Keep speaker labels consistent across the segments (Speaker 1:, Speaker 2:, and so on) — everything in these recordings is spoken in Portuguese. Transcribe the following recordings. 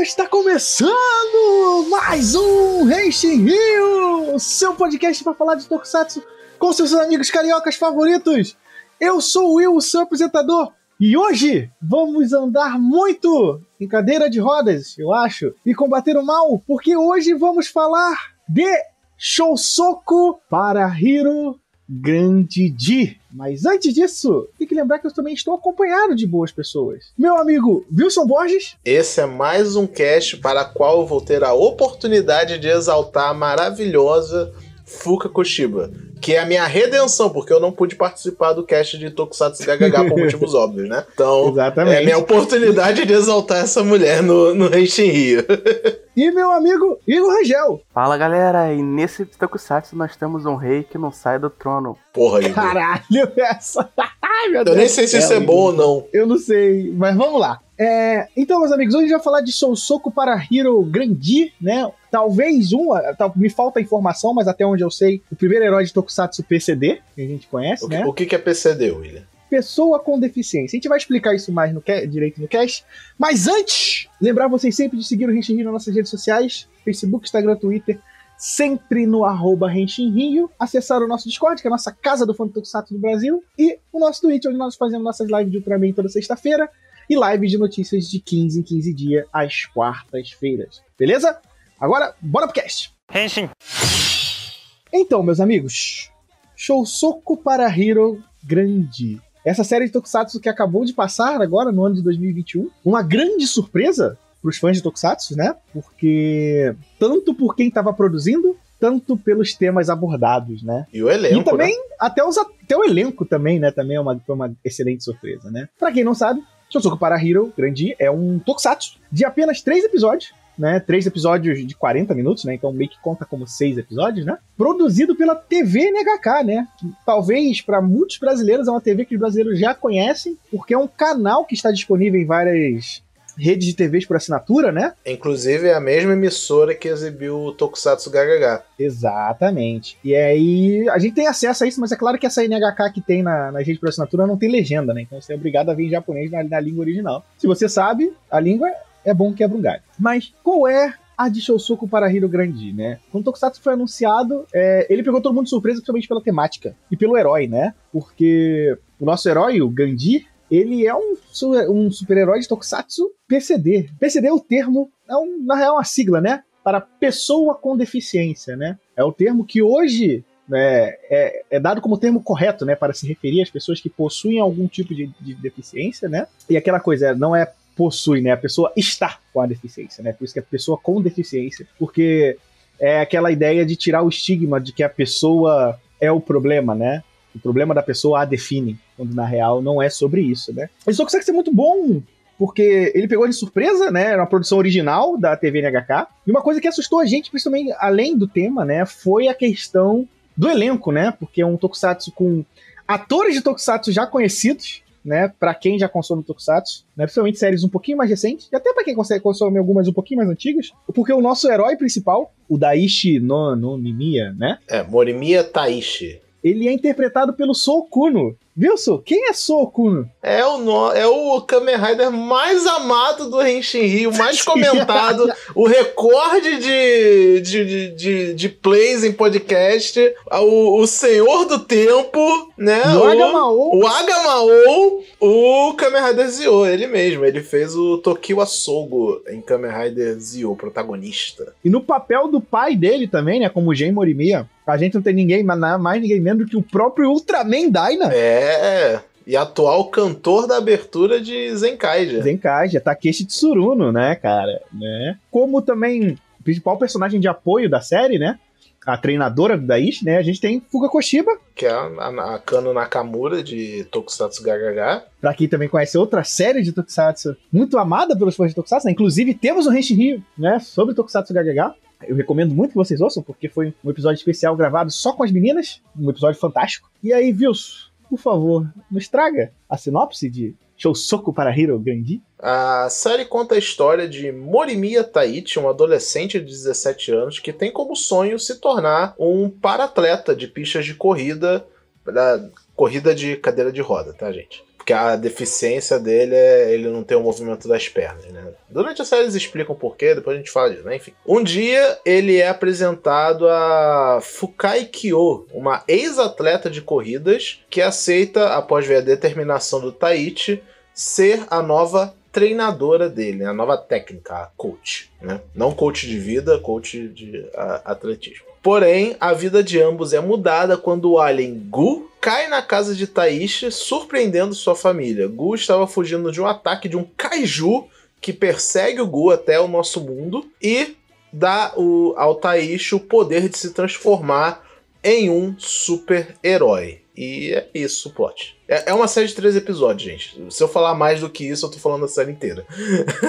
Speaker 1: Está começando mais um Renshin Rio, seu podcast para falar de Tokusatsu com seus amigos cariocas favoritos. Eu sou o Will, seu apresentador, e hoje vamos andar muito em cadeira de rodas, eu acho, e combater o mal, porque hoje vamos falar de Shousoku para Hiro Grande Di. Mas antes disso, tem que lembrar que eu também estou acompanhado de boas pessoas. Meu amigo Wilson Borges.
Speaker 2: Esse é mais um cast para qual eu vou ter a oportunidade de exaltar a maravilhosa Fuka Koshiba, que é a minha redenção, porque eu não pude participar do cast de Tokusatsu GHH por motivos óbvios, né? Então, Exatamente. é a minha oportunidade de exaltar essa mulher no, no Renshin Rio.
Speaker 1: e meu amigo Igor Rangel.
Speaker 3: Fala, galera, e nesse Tokusatsu nós temos um rei que não sai do trono.
Speaker 2: Porra, Igor.
Speaker 1: Caralho, essa... Ai, meu
Speaker 2: eu Deus nem sei se isso é bom ou não.
Speaker 1: Eu não sei, mas vamos lá. É, então, meus amigos, hoje a gente vai falar de Sousoko para Hiro Grandi, né? Talvez um, me falta informação, mas até onde eu sei, o primeiro herói de Tokusatsu PCD, que a gente conhece,
Speaker 2: o
Speaker 1: que, né?
Speaker 2: O que é PCD, William?
Speaker 1: Pessoa com deficiência. A gente vai explicar isso mais no direito no cast. Mas antes, lembrar vocês sempre de seguir o Henshin Rio nas nossas redes sociais: Facebook, Instagram, Twitter sempre no arroba Rio, acessar o nosso Discord, que é a nossa casa do fã do Tokusatsu do Brasil, e o nosso Twitch, onde nós fazemos nossas lives de Ultraman toda sexta-feira, e live de notícias de 15 em 15 dias, às quartas-feiras. Beleza? Agora, bora pro cast! Henshin! Então, meus amigos, Shousoku para Hero Grande. Essa série de Tokusatsu que acabou de passar agora, no ano de 2021. Uma grande surpresa para os fãs de Tokusatsu, né? Porque tanto por quem estava produzindo, tanto pelos temas abordados, né?
Speaker 2: E o elenco.
Speaker 1: E também,
Speaker 2: né?
Speaker 1: até, os, até o elenco também, né? Também é uma, foi uma excelente surpresa, né? Pra quem não sabe, Shousoku para Hero Grandi é um tokusatsu de apenas três episódios, né? Três episódios de 40 minutos, né? Então meio que conta como seis episódios, né? Produzido pela TV NHK, né? Talvez para muitos brasileiros é uma TV que os brasileiros já conhecem, porque é um canal que está disponível em várias redes de TVs por assinatura, né?
Speaker 2: Inclusive é a mesma emissora que exibiu o Tokusatsu GHH.
Speaker 1: Exatamente. E aí a gente tem acesso a isso, mas é claro que essa NHK que tem na, na rede por assinatura não tem legenda, né? Então você é obrigado a vir em japonês na, na língua original. Se você sabe a língua, é bom quebra um galho. Mas qual é a de Shousoku para Hiro Grandi, né? Quando o Tokusatsu foi anunciado, é, ele pegou todo mundo de surpresa, principalmente pela temática e pelo herói, né? Porque o nosso herói, o Gandhi, ele é um, um super-herói de Tokusatsu PCD. PCD é o termo, é um, na real, é uma sigla, né? Para pessoa com deficiência, né? É o termo que hoje é, é, é, dado como termo correto, né, para se referir às pessoas que possuem algum tipo de, de, deficiência, né? E aquela coisa não é possui, né? A pessoa está com a deficiência, né? Por isso que é pessoa com deficiência, porque é aquela ideia de tirar o estigma de que a pessoa é o problema, né? O problema da pessoa a define, quando na real não é sobre isso, né? Só consegue ser muito bom porque ele pegou de surpresa, né? Era uma produção original da TV NHK. E uma coisa que assustou a gente, principalmente além do tema, né? Foi a questão do elenco, né? Porque é um tokusatsu com atores de tokusatsu já conhecidos, né? Para quem já consome tokusatsu, né? Principalmente séries um pouquinho mais recentes, e até para quem consegue consome algumas um pouquinho mais antigas, porque o nosso herói principal, o Daishi no, no Mimiya, né?
Speaker 2: É, Morimiya Taishi
Speaker 1: ele é interpretado pelo Sokuno. Wilson, quem é Sokuno?
Speaker 2: É o, no, é o Kamen Rider mais amado do Henshin Rio, mais comentado, o recorde de, de, de, de, plays em podcast, o, o Senhor do Tempo, né?
Speaker 1: O, Agamao.
Speaker 2: O Agamao, o Kamen Rider Zio, ele mesmo. Ele fez o Tokyo Asogo em Kamen Rider Zio, protagonista.
Speaker 1: E no papel do pai dele também, né? Como Gen Morimiya. A gente não tem ninguém, mais ninguém menos do que o próprio Ultraman Dyna.
Speaker 2: É, e atual cantor da abertura de Zenkaija.
Speaker 1: Zenkaija, Takeshi Tsuruno, né, cara? Né? Como também principal personagem de apoio da série, né? A treinadora do Daishi, né? A gente tem Fuga Koshiba.
Speaker 2: Que é a, a Kano Nakamura de Tokusatsu GHH.
Speaker 1: Pra quem também conhece outra série de Tokusatsu muito amada pelos fãs de Tokusatsu, né? Inclusive temos um Henshin Rio, né? Sobre Tokusatsu GHH. Eu recomendo muito que vocês ouçam, porque foi um episódio especial gravado só com as meninas, um episódio fantástico. E aí, Vils, por favor, nos traga a sinopse de Shousoku para Hiro Grandi.
Speaker 2: A série conta a história de Morimiya Taichi, um adolescente de 17 anos que tem como sonho se tornar um paratleta de pistas de corrida, da corrida de cadeira de roda, tá, gente? Porque a deficiência dele é ele não ter o movimento das pernas, né? Durante a série eles explicam o porquê, depois a gente fala disso, né? Enfim. Um dia ele é apresentado a Fukai Kyo, uma ex-atleta de corridas que aceita, após ver a determinação do Taichi, ser a nova treinadora dele, a nova técnica, a coach, né? Não coach de vida, coach de atletismo. Porém, a vida de ambos é mudada quando o alien Gu cai na casa de Taishi, surpreendendo sua família. Gu estava fugindo de um ataque de um kaiju que persegue o Gu até o nosso mundo e dá o, ao Taishi o poder de se transformar em um super-herói. E é isso o plot. É, é uma série de três episódios, gente. Se eu falar mais do que isso, eu tô falando a série inteira.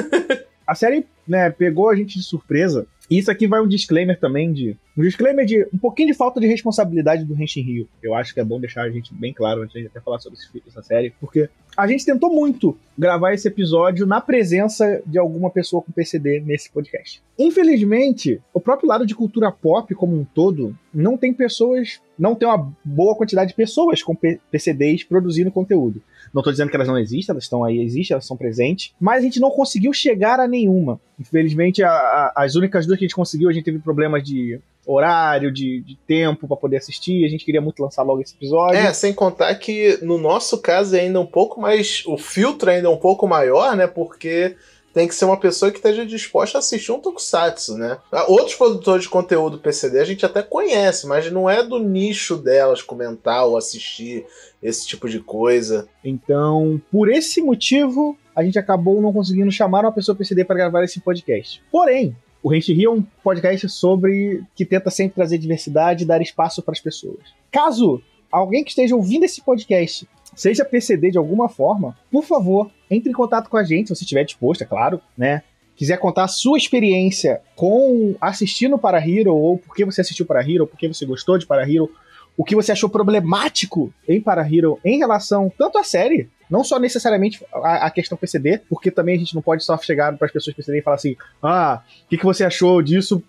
Speaker 1: a série, né, pegou a gente de surpresa. E isso aqui vai um disclaimer também de. Um disclaimer de um pouquinho de falta de responsabilidade do Henshin Rio. Eu acho que é bom deixar a gente bem claro antes de até falar sobre essa série, porque a gente tentou muito gravar esse episódio na presença de alguma pessoa com PCD nesse podcast. Infelizmente, o próprio lado de cultura pop como um todo não tem pessoas, não tem uma boa quantidade de pessoas com PCDs produzindo conteúdo. Não estou dizendo que elas não existem, elas estão aí, existem, elas são presentes, mas a gente não conseguiu chegar a nenhuma. Infelizmente, a, a, as únicas duas que a gente conseguiu, a gente teve problemas de horário, de, de tempo para poder assistir. A gente queria muito lançar logo esse episódio.
Speaker 2: É, sem contar que no nosso caso é ainda um pouco mais. O filtro ainda é um pouco maior, né? Porque tem que ser uma pessoa que esteja disposta a assistir um tokusatsu, né? Ah, outros produtores de conteúdo PCD a gente até conhece, mas não é do nicho delas comentar ou assistir esse tipo de coisa.
Speaker 1: Então, por esse motivo, a gente acabou não conseguindo chamar uma pessoa PCD para gravar esse podcast. Porém, o Rente Rio é um podcast sobre que tenta sempre trazer diversidade e dar espaço para as pessoas. Caso alguém que esteja ouvindo esse podcast seja PCD de alguma forma, por favor, entre em contato com a gente, se você estiver disposto, é claro, né? Quiser contar a sua experiência com assistindo para Hero, ou por que você assistiu para Hero, por que você gostou de para Hero, o que você achou problemático em Para Hero em relação tanto à série, não só necessariamente a, a, questão PCD, porque também a gente não pode só chegar para as pessoas PCD e falar assim: ah, o que, que você achou disso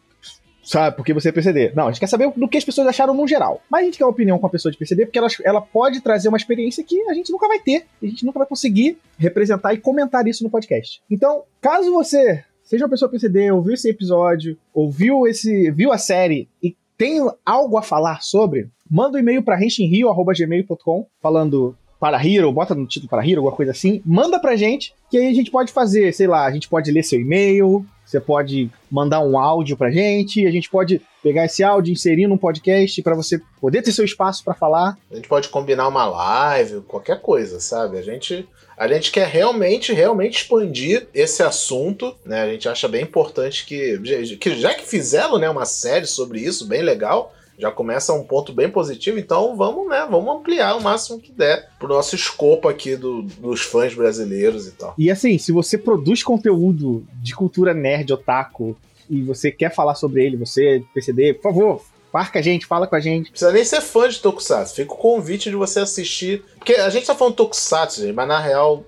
Speaker 1: sabe, porque você é PCD. Não, a gente quer saber do que as pessoas acharam no geral. Mas a gente quer uma opinião com a pessoa de PCD, porque ela, ela pode trazer uma experiência que a gente nunca vai ter, a gente nunca vai conseguir representar e comentar isso no podcast. Então, caso você seja uma pessoa PCD, ouviu esse episódio, ouviu esse, viu a série e tem algo a falar sobre, manda um e-mail para renshinrio.gmail.com falando para Hero, bota no título para Hero, alguma coisa assim, manda pra gente, que aí a gente pode fazer, sei lá, a gente pode ler seu e-mail, você pode mandar um áudio pra gente, a gente pode pegar esse áudio, inserir num podcast para você poder ter seu espaço para falar.
Speaker 2: A gente pode combinar uma live, qualquer coisa, sabe? A gente a gente quer realmente, realmente expandir esse assunto, né? A gente acha bem importante que, que já que fizeram, né, uma série sobre isso, bem legal, já começa um ponto bem positivo, então vamos, né, vamos ampliar o máximo que der pro nosso escopo aqui do, dos fãs brasileiros e tal.
Speaker 1: E assim, se você produz conteúdo de cultura nerd, otaku, e você quer falar sobre ele, você, PCD, por favor, Marca a gente, fala com a gente. Não
Speaker 2: precisa nem ser fã de Tokusatsu. Fica o convite de você assistir. Porque a gente tá falando Tokusatsu, gente, mas na real,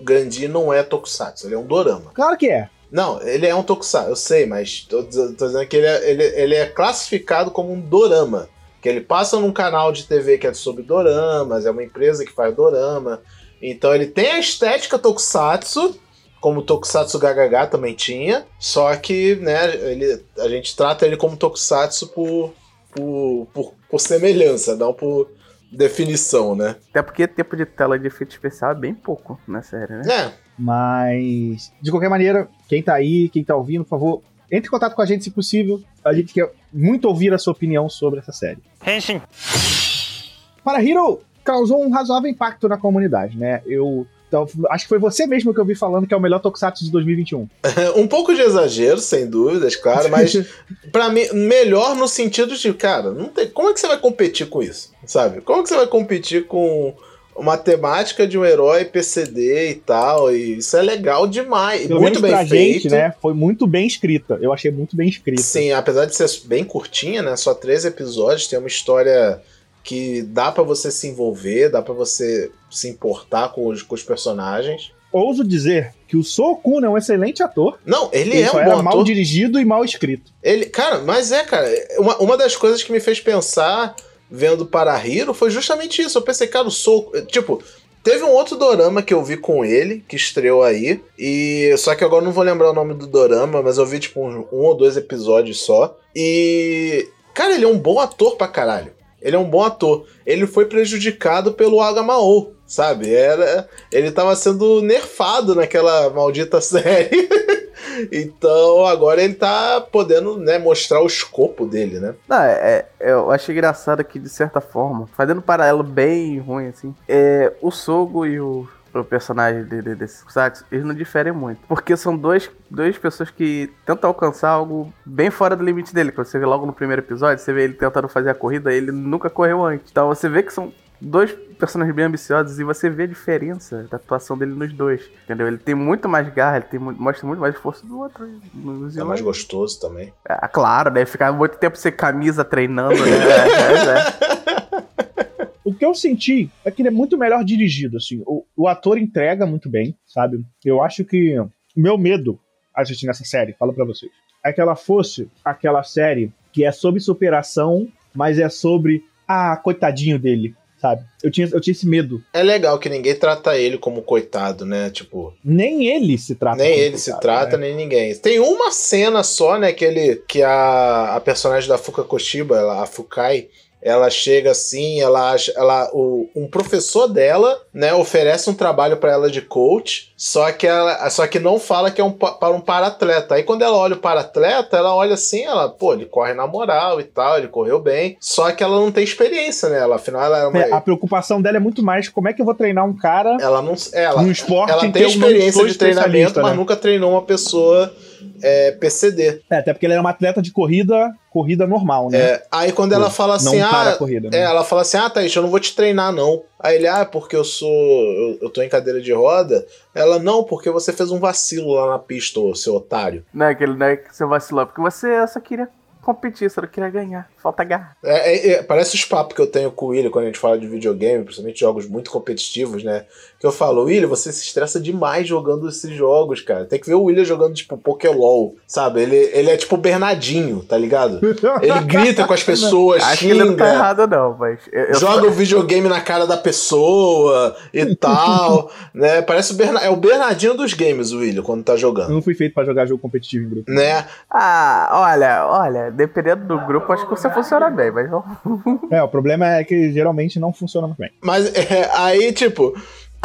Speaker 2: Gandhi não é Tokusatsu, ele é um dorama.
Speaker 1: Claro que é.
Speaker 2: Não, ele é um tokusatsu, eu sei, mas tô, tô dizendo que ele é, ele, ele é classificado como um dorama. Que ele passa num canal de TV que é sobre doramas, é uma empresa que faz dorama. Então ele tem a estética tokusatsu, como o Tokusatsu GHH também tinha, só que né, ele, a gente trata ele como Tokusatsu por, por, por, por semelhança, não por definição, né?
Speaker 3: Até porque tempo de tela de efeito especial é bem pouco na série, né?
Speaker 2: É,
Speaker 1: mas, de qualquer maneira, quem tá aí, quem tá ouvindo, por favor, entre em contato com a gente se possível. A gente quer muito ouvir a sua opinião sobre essa série. Henshin. Para Hero causou um razoável impacto na comunidade, né? Eu então, acho que foi você mesmo que eu vi falando que é o melhor Tokusatsu de 2021.
Speaker 2: um pouco de exagero, sem dúvidas, claro, mas para mim, melhor no sentido de, cara, não tem, como é que você vai competir com isso? Sabe? Como é que você vai competir com uma temática de um herói PCD e tal, e isso é legal demais. Pelo muito bem pra feito. Gente,
Speaker 1: né? Foi muito bem escrita. Eu achei muito bem escrita.
Speaker 2: Sim, apesar de ser bem curtinha, né? Só três episódios, tem uma história que dá para você se envolver, dá para você se importar com os, com os personagens.
Speaker 1: Ouso dizer que o Sokun é um excelente ator.
Speaker 2: Não, ele, ele é um bom
Speaker 1: mal dirigido e mal escrito.
Speaker 2: Ele, cara, mas é, cara, uma, uma das coisas que me fez pensar vendo para Hiro foi justamente isso. Eu pensei, cara, o Soco. Tipo, Teve um outro dorama que eu vi com ele, que estreou aí. E só que agora não vou lembrar o nome do dorama, mas eu vi tipo um, um ou dois episódios só. E. Cara, ele é um bom ator pra caralho. Ele é um bom ator. Ele foi prejudicado pelo Agamao, sabe? Era, ele tava sendo nerfado naquela maldita série. então agora ele tá podendo né, mostrar o escopo dele, né?
Speaker 3: Não, é, é, eu achei engraçado que, de certa forma, fazendo um paralelo bem ruim, assim, é, o Sogo e o, o personagem de, de, desse eles não diferem muito. Porque são dois, duas pessoas que tentam alcançar algo bem fora do limite dele. Quando você vê logo no primeiro episódio, você vê ele tentando fazer a corrida, ele nunca correu antes. Então você vê que são dois personagens bem ambiciosos e você vê a diferença da atuação dele nos dois. Entendeu? Ele tem muito mais garra, ele tem, mostra muito mais esforço do outro.
Speaker 2: É mais gostoso também.
Speaker 3: É, claro, deve ficar muito tempo sem camisa treinando, né? é,
Speaker 1: é. O que eu senti é que ele é muito melhor dirigido, assim. O, o ator entrega muito bem, sabe? Eu acho que o meu medo assistindo essa série, falo para vocês, é que ela fosse aquela série que é sobre superação, mas é sobre ah, coitadinho dele, sabe? Eu tinha, eu tinha esse medo.
Speaker 2: É legal que ninguém trata ele como coitado, né? Tipo.
Speaker 1: Nem ele se trata.
Speaker 2: Nem ele coitado, se trata, né? nem ninguém. Tem uma cena só, né? Que ele. Que a, a personagem da Fuka Koshiba, a Fukai, ela chega assim, ela acha, ela, o, um professor dela, né, oferece um trabalho para ela de coach, só que ela, só que não fala que é um para um paratleta. Aí quando ela olha o paratleta, ela olha assim, ela, pô, ele corre na moral e tal, ele correu bem, só que ela não tem experiência, né? Ela, afinal ela é uma...
Speaker 1: é, a preocupação dela é muito mais como é que eu vou treinar um cara
Speaker 2: ela não, ela,
Speaker 1: no esporte
Speaker 2: ela tem experiência de treinamento, mas né? nunca treinou uma pessoa é, PCD.
Speaker 1: É, até porque ela era uma atleta de corrida, corrida normal, né?
Speaker 2: É, aí quando ela fala assim, não ah, corrida, né? é, ela fala assim, ah, Thaís, eu não vou te treinar não. Aí ele, ah, porque eu sou, eu, eu tô em cadeira de roda. Ela, não, porque você fez um vacilo lá na pista, seu otário.
Speaker 3: Não é que, não é que você vacilou, porque você só queria competir, você não queria ganhar. Falta garra.
Speaker 2: É, é, é, parece os papos que eu tenho com o William quando a gente fala de videogame, principalmente jogos muito competitivos, né? Que eu falo, William, você se estressa demais jogando esses jogos, cara. Tem que ver o William jogando, tipo, Pokélol, sabe? Ele, ele é tipo Bernardinho, tá ligado? Ele grita com as pessoas,
Speaker 3: Acho xinga, que ele não tá errado, não, mas.
Speaker 2: Eu, eu joga o videogame na cara da pessoa e tal, né? Parece o Bernard, é o Bernardinho dos games, o William, quando tá jogando.
Speaker 1: Eu não fui feito para jogar jogo competitivo em grupo.
Speaker 2: Né?
Speaker 3: Ah, olha, olha, dependendo do grupo, acho que você funciona bem, mas não.
Speaker 1: É, o problema é que geralmente não funciona muito bem.
Speaker 2: Mas é, aí, tipo,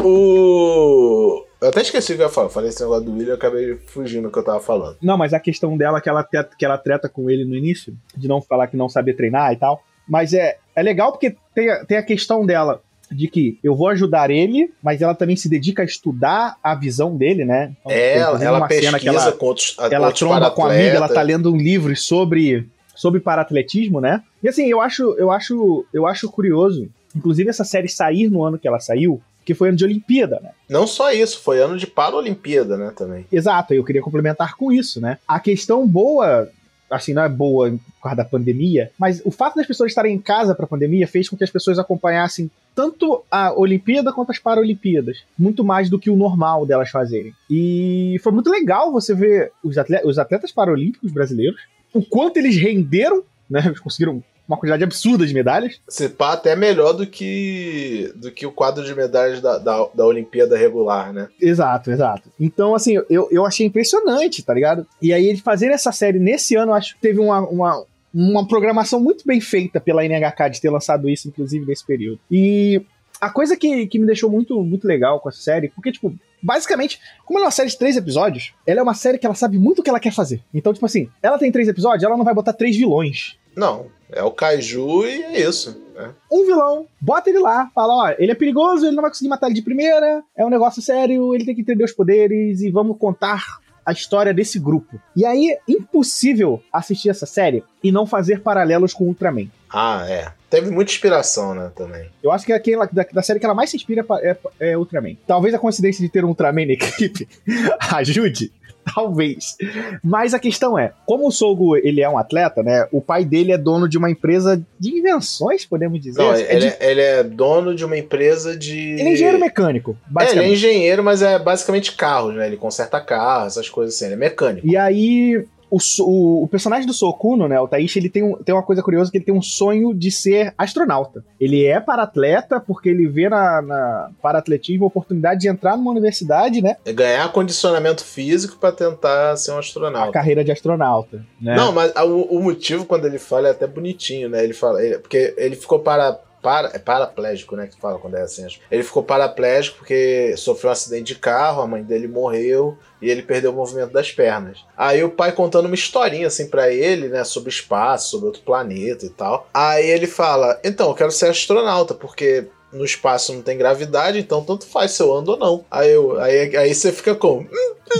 Speaker 2: o. Eu até esqueci o que eu ia falar. Falei esse negócio do William e acabei fugindo do que eu tava falando.
Speaker 1: Não, mas a questão dela que ela, que ela treta com ele no início, de não falar que não sabia treinar e tal. Mas é, é legal porque tem, tem a questão dela de que eu vou ajudar ele, mas ela também se dedica a estudar a visão dele, né?
Speaker 2: Então, é, ela, ela pesquisa que ela, com outros,
Speaker 1: ela outros tromba com a amiga, ela tá lendo um livro sobre sobre paratletismo, né? E assim, eu acho, eu acho, eu acho curioso, inclusive essa série sair no ano que ela saiu, que foi ano de Olimpíada, né?
Speaker 2: Não só isso, foi ano de Paralimpíada, né, também.
Speaker 1: Exato, eu queria complementar com isso, né? A questão boa assim, não é boa por causa da pandemia, mas o fato das pessoas estarem em casa para a pandemia fez com que as pessoas acompanhassem tanto a Olimpíada quanto as Paralimpíadas, muito mais do que o normal delas fazerem. E foi muito legal você ver os atletas, os atletas paralímpicos brasileiros, o quanto eles renderam, né? Eles conseguiram uma quantidade absurda de medalhas.
Speaker 2: Se pá, até melhor do que do que o quadro de medalhas da, da, da Olimpíada regular, né?
Speaker 1: Exato, exato. Então, assim, eu, eu achei impressionante, tá ligado? E aí, ele fazer essa série nesse ano, acho que teve uma, uma, uma programação muito bem feita pela NHK de ter lançado isso, inclusive, nesse período. E a coisa que, que me deixou muito, muito legal com essa série, porque, tipo, basicamente, como ela é uma série de três episódios, ela é uma série que ela sabe muito o que ela quer fazer. Então, tipo assim, ela tem três episódios, ela não vai botar três vilões.
Speaker 2: Não, é o Kaiju e é isso. Né?
Speaker 1: Um vilão, bota ele lá, fala: ó, ele é perigoso, ele não vai conseguir matar ele de primeira, é um negócio sério, ele tem que entender os poderes e vamos contar a história desse grupo. E aí, impossível assistir essa série e não fazer paralelos com Ultraman.
Speaker 2: Ah, é. Teve muita inspiração, né, também.
Speaker 1: Eu acho que aquela, da, da série que ela mais se inspira é, é, é Ultraman. Talvez a coincidência de ter um Ultraman na equipe ajude, Talvez. Mas a questão é, como o Sogo ele é um atleta, né? O pai dele é dono de uma empresa de invenções, podemos dizer.
Speaker 2: Não,
Speaker 1: é
Speaker 2: ele,
Speaker 1: de...
Speaker 2: ele, é dono de uma empresa de.
Speaker 1: Ele é engenheiro mecânico.
Speaker 2: É, ele é engenheiro, mas é basicamente carros, né? Ele conserta carros, essas coisas assim. Ele é mecânico.
Speaker 1: E aí o, o, o, personagem do Sokuno, né, o Taishi, ele tem, um, tem uma coisa curiosa que ele tem um sonho de ser astronauta. Ele é para-atleta porque ele vê na, na para-atletismo a oportunidade de entrar numa universidade, né?
Speaker 2: É ganhar condicionamento físico para tentar ser um astronauta.
Speaker 1: A carreira de astronauta, né?
Speaker 2: Não, mas o, o motivo quando ele fala é até bonitinho, né? Ele fala, ele, porque ele ficou para para, é paraplégico, né? Que fala quando é assim. Ele ficou paraplégico porque sofreu um acidente de carro, a mãe dele morreu e ele perdeu o movimento das pernas. Aí o pai contando uma historinha assim para ele, né? Sobre espaço, sobre outro planeta e tal. Aí ele fala: Então, eu quero ser astronauta, porque no espaço não tem gravidade, então tanto faz se eu ando ou não. Aí, eu, aí, aí você fica como?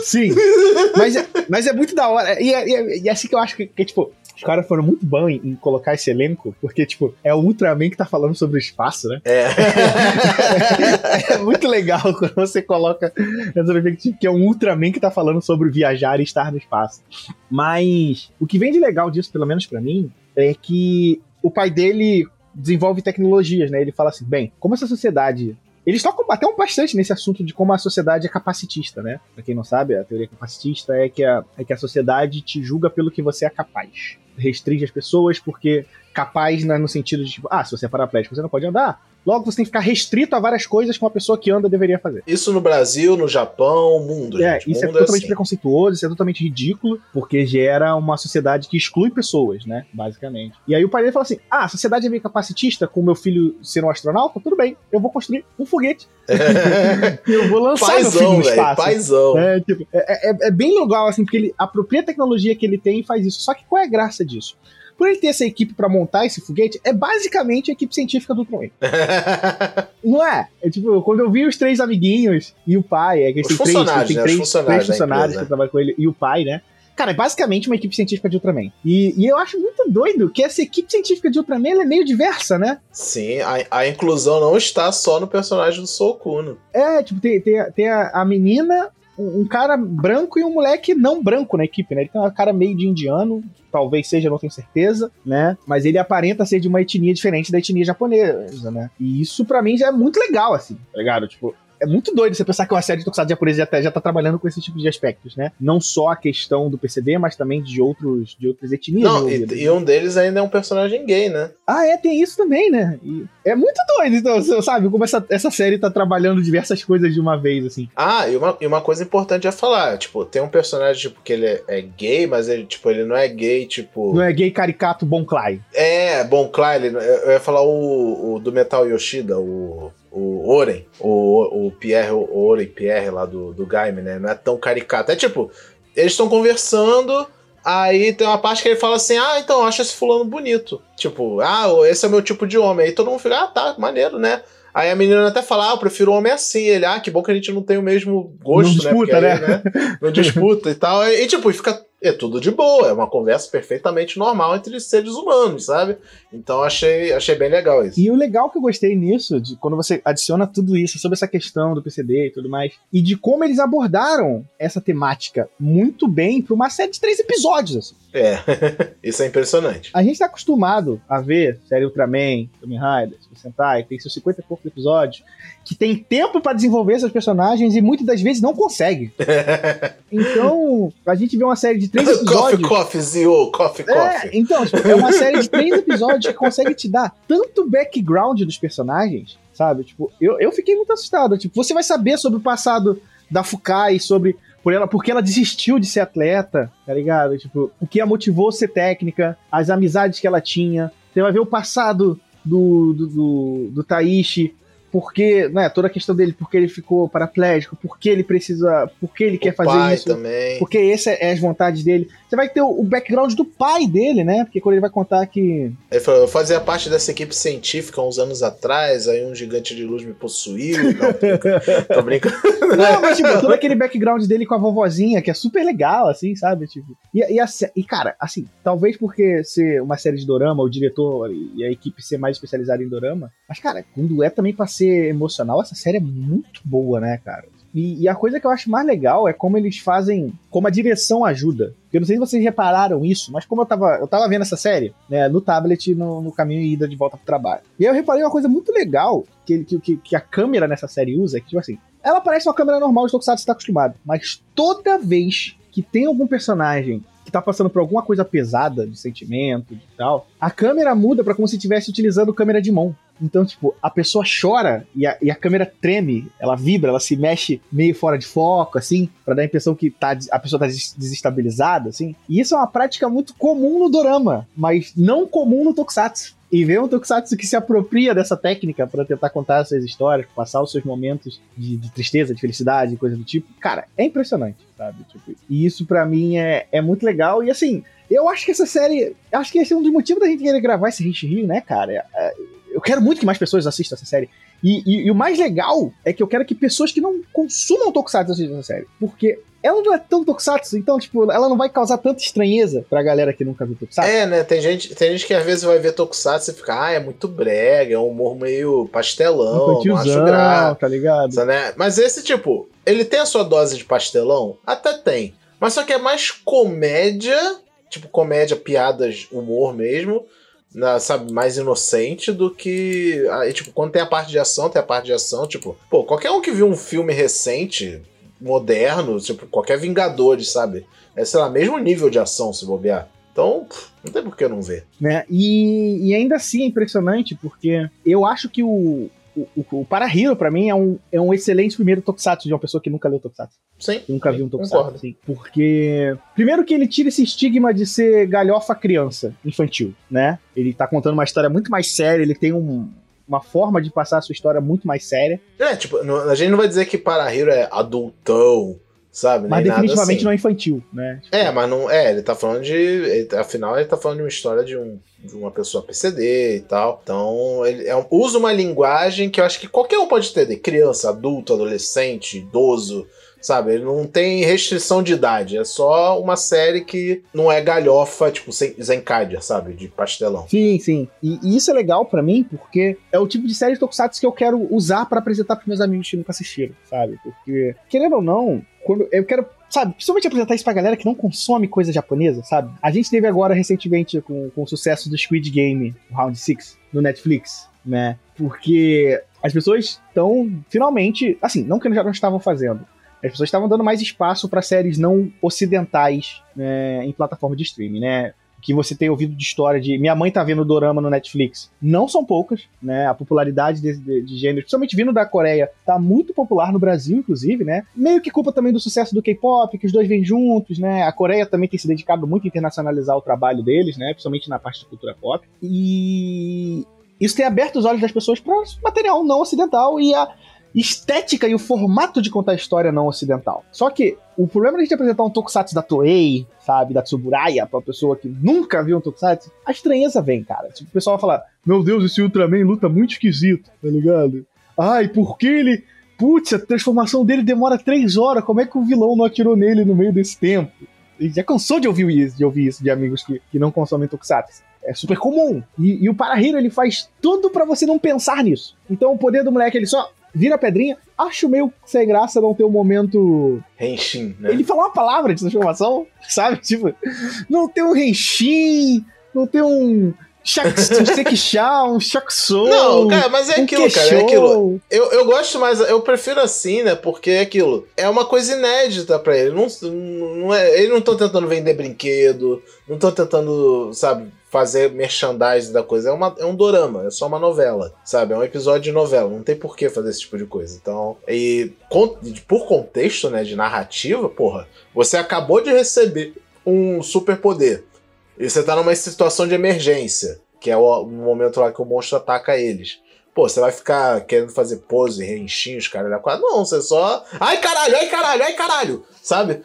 Speaker 1: Sim. mas, é, mas é muito da hora. E é, e é, e é assim que eu acho que, que, tipo, os caras foram muito bons em, em, colocar esse elenco, porque, tipo, é o Ultraman que tá falando sobre o espaço, né?
Speaker 2: É.
Speaker 1: é muito legal quando você coloca essa perspectiva, que é um Ultraman que tá falando sobre viajar e estar no espaço. Mas o que vem de legal disso, pelo menos para mim, é que o pai dele desenvolve tecnologias, né? Ele fala assim, bem, como essa sociedade eles tocam até um bastante nesse assunto de como a sociedade é capacitista, né? Pra quem não sabe, a teoria capacitista é que a, é que a sociedade te julga pelo que você é capaz restringe as pessoas, porque capaz né, no sentido de, tipo, ah, se você é paraplégico, você não pode andar. Logo, você tem que ficar restrito a várias coisas que uma pessoa que anda deveria fazer.
Speaker 2: Isso no Brasil, no Japão, mundo,
Speaker 1: é,
Speaker 2: gente.
Speaker 1: Isso
Speaker 2: é
Speaker 1: mundo é totalmente é assim. preconceituoso, isso é totalmente ridículo, porque gera uma sociedade que exclui pessoas, né? Basicamente. E aí o pai dele fala assim: ah, a sociedade é meio capacitista com meu filho ser um astronauta? Tudo bem, eu vou construir um foguete. eu vou lançar paizão, meu filho no espaço.
Speaker 2: Paizão.
Speaker 1: É, tipo, é, é, é bem legal, assim, porque ele apropria a tecnologia que ele tem e faz isso. Só que qual é a graça disso? Por ele ter essa equipe para montar esse foguete, é basicamente a equipe científica do Ultraman. não é? é? tipo, quando eu vi os três amiguinhos e o pai, é que tem três, tem
Speaker 2: né?
Speaker 1: três,
Speaker 2: funcionários,
Speaker 1: três funcionários que trabalham com ele e o pai, né? Cara, é basicamente uma equipe científica de Ultraman. E, e eu acho muito doido que essa equipe científica de Ultraman é meio diversa, né?
Speaker 2: Sim, a, a inclusão não está só no personagem do Sokuno.
Speaker 1: É, tipo, tem, tem, tem a, a menina, um cara branco e um moleque não branco na equipe, né? Ele tem uma cara meio de indiano, talvez seja, não tenho certeza, né? Mas ele aparenta ser de uma etnia diferente da etnia japonesa, né? E isso para mim já é muito legal, assim, tá ligado? Tipo, é muito doido você pensar que uma série de tokusatsu japonês já, tá, já tá trabalhando com esse tipo de aspectos, né? Não só a questão do PCD, mas também de outros de outras etnias.
Speaker 2: Não, e, e, um deles ainda é um personagem gay, né?
Speaker 1: Ah, é, tem isso também, né? E é muito doido, então, sabe? Como essa, essa série tá trabalhando diversas coisas de uma vez, assim.
Speaker 2: Ah, e uma, e uma coisa importante a falar, tipo, tem um personagem, tipo, que ele é, é gay, mas ele, tipo, ele não é gay, tipo...
Speaker 1: Não é gay caricato Bon Clay.
Speaker 2: É, Bon Clay, ele, eu ia falar o, o do Metal Yoshida, o o Oren, o, o Pierre, o Oren Pierre lá do, do Gaime, né? Não é tão caricato. É tipo, eles estão conversando, aí tem uma parte que ele fala assim: Ah, então acho esse fulano bonito. Tipo, ah, esse é o meu tipo de homem. Aí todo mundo fica, ah, tá, maneiro, né? Aí a menina até fala, ah, eu prefiro homem assim. Ele, ah, que bom que a gente não tem o mesmo gosto,
Speaker 1: não disputa,
Speaker 2: né?
Speaker 1: Porque né?
Speaker 2: Aí, né? Não disputa e tal. E, e, tipo, fica é tudo de boa, é uma conversa perfeitamente normal entre seres humanos, sabe? Então achei, achei bem legal isso.
Speaker 1: E o legal que eu gostei nisso, de quando você adiciona tudo isso sobre essa questão do PCD e tudo mais, e de como eles abordaram essa temática muito bem para uma série de três episódios, assim.
Speaker 2: É, isso é impressionante.
Speaker 1: A gente tá acostumado a ver série Ultraman, Kamen Rider, Sentai, tem seus 50 e poucos episódios, que tem tempo para desenvolver seus personagens e muitas das vezes não consegue. então, a gente vê uma série de três episódios.
Speaker 2: coffee, coffee, Zio, coffee,
Speaker 1: é,
Speaker 2: coffee.
Speaker 1: Então, tipo, é uma série de três episódios que consegue te dar tanto background dos personagens, sabe? Tipo, eu, eu fiquei muito assustado. Tipo, você vai saber sobre o passado da Fukai, sobre por ela, porque ela desistiu de ser atleta, tá ligado? Tipo, o que a motivou a ser técnica, as amizades que ela tinha. Você vai ver o passado do, do, do, do Taishi, porque, né, toda a questão dele, porque ele ficou paraplégico, porque ele precisa, porque ele o quer fazer isso,
Speaker 2: também.
Speaker 1: porque essa é as vontades dele. Você vai ter o, o, background do pai dele, né? Porque quando ele vai contar que
Speaker 2: ele falou, eu fazia parte dessa equipe científica uns anos atrás, aí um gigante de luz me possuiu. Não, tô brincando.
Speaker 1: Não, mas tipo, todo aquele background dele com a vovozinha, que é super legal, assim, sabe? Tipo, e, e, a, e cara, assim, talvez porque ser uma série de dorama, o diretor e a equipe ser mais especializada em dorama, mas cara, quando é também pra ser ser emocional, essa série é muito boa, né, cara? E, e, a coisa que eu acho mais legal é como eles fazem, como a direção ajuda. Eu não sei se vocês repararam isso, mas como eu tava, eu tava vendo essa série, né, no tablet, no, no caminho e ida de volta pro trabalho. E aí eu reparei uma coisa muito legal que, que, que a câmera nessa série usa, que tipo assim, ela parece uma câmera normal de Tokusatsu está acostumado, mas toda vez que tem algum personagem que tá passando por alguma coisa pesada de sentimento e tal, a câmera muda para como se estivesse utilizando câmera de mão. Então, tipo, a pessoa chora e a, e a câmera treme, ela vibra, ela se mexe meio fora de foco, assim, para dar a impressão que tá, a pessoa tá desestabilizada, assim. E isso é uma prática muito comum no dorama, mas não comum no tokusatsu. E ver um tokusatsu que se apropria dessa técnica para tentar contar essas histórias, passar os seus momentos de, de tristeza, de felicidade, coisa do tipo, cara, é impressionante, sabe? Tipo, e isso para mim é, é muito legal. E assim, eu acho que essa série. Acho que esse é um dos motivos da gente querer gravar esse Hit né, cara? É, eu quero muito que mais pessoas assistam essa série. E, e, e, o mais legal é que eu quero que pessoas que não consumam Tokusatsu assistam essa série. Porque ela não é tão Tokusatsu, então, tipo, ela não vai causar tanta estranheza pra galera que nunca viu Tokusatsu.
Speaker 2: É, né? Tem gente, tem gente que às vezes vai ver Tokusatsu e fica, ah, é muito brega, é um humor meio pastelão, não acho graça.
Speaker 1: tá ligado?
Speaker 2: Né? Mas esse, tipo, ele tem a sua dose de pastelão? Até tem. Mas só que é mais comédia, tipo, comédia, piadas, humor mesmo na, sabe, mais inocente do que. Aí, tipo, quando tem a parte de ação, tem a parte de ação, tipo, pô, qualquer um que viu um filme recente, moderno, tipo, qualquer Vingadores, sabe? É, sei lá, mesmo nível de ação se bobear. Então, não tem por que não ver.
Speaker 1: Né? E, e ainda assim é impressionante, porque eu acho que o, o, o, Para Hero, pra mim, é um, é um excelente primeiro Tokusatsu de uma pessoa que nunca leu Tokusatsu.
Speaker 2: Sim.
Speaker 1: Que nunca viu um Tokusatsu. Sim. Porque. Primeiro que ele tira esse estigma de ser galhofa criança, infantil, né? Ele tá contando uma história muito mais séria, ele tem um, uma forma de passar a sua história muito mais séria.
Speaker 2: É, tipo, a gente não vai dizer que Para Hero é adultão sabe?
Speaker 1: Mas definitivamente assim. não é infantil, né?
Speaker 2: Tipo... É, mas não. É, ele tá falando de. Ele, afinal, ele tá falando de uma história de, um, de uma pessoa PCD e tal. Então, ele é um, usa uma linguagem que eu acho que qualquer um pode entender. Criança, adulto, adolescente, idoso. Sabe, ele não tem restrição de idade, é só uma série que não é galhofa, tipo, Zencadia, sabe, de pastelão.
Speaker 1: Sim, sim. E, e isso é legal para mim, porque é o tipo de série de tokusatsu que eu quero usar para apresentar pros meus amigos que nunca assistiram, sabe? Porque, querendo ou não, quando eu quero sabe, principalmente apresentar isso pra galera que não consome coisa japonesa, sabe? A gente teve agora recentemente com, com o sucesso do Squid Game, Round 6, no Netflix, né? Porque as pessoas estão finalmente, assim, não que eles já não estavam fazendo, as pessoas estavam dando mais espaço para séries não ocidentais né, em plataforma de streaming, né? Que você tem ouvido de história de. Minha mãe tá vendo dorama no Netflix. Não são poucas, né? A popularidade de, de, de gênero, principalmente vindo da Coreia, tá muito popular no Brasil, inclusive, né? Meio que culpa também do sucesso do K-pop, que os dois vêm juntos, né? A Coreia também tem se dedicado muito a internacionalizar o trabalho deles, né? Principalmente na parte de cultura pop. E isso tem aberto os olhos das pessoas para material não ocidental e a estética e o formato de contar história não ocidental. Só que o problema de a gente apresentar um tokusatsu da Toei, sabe, da Tsuburaya, pra pessoa que nunca viu um tokusatsu, a estranheza vem, cara. Tipo, o pessoal vai falar, meu Deus, esse Ultraman luta muito esquisito, tá ligado? Ai, por que ele... Putz, a transformação dele demora três horas, como é que o vilão não atirou nele no meio desse tempo? Ele já cansou de ouvir isso, de ouvir isso de amigos que, que não consomem tokusatsu. É super comum. E, e o Parahiro, ele faz tudo para você não pensar nisso. Então o poder do moleque, ele só vira pedrinha. Acho meio sem graça não ter um momento.
Speaker 2: Renshin, né?
Speaker 1: Ele falou uma palavra de transformação, sabe? Tipo, não tem um Renshin, não tem um. Sekishá, um Shakusou.
Speaker 2: Não, cara, mas é um aquilo, cara. É aquilo. Eu, eu gosto mais, eu prefiro assim, né? Porque é aquilo. É uma coisa inédita pra ele. Não, não é, eles não estão tentando vender brinquedo, não estão tentando, sabe, fazer merchandising da coisa. É, uma, é um dorama, é só uma novela, sabe? É um episódio de novela. Não tem por que fazer esse tipo de coisa. Então, e por contexto, né, de narrativa, porra, você acabou de receber um superpoder. E você tá numa situação de emergência, que é o, o momento lá que o monstro ataca eles. Pô, você vai ficar querendo fazer pose, reenchinhos, caralho, quase. Não, você só. Ai caralho, ai caralho, ai caralho! Sabe?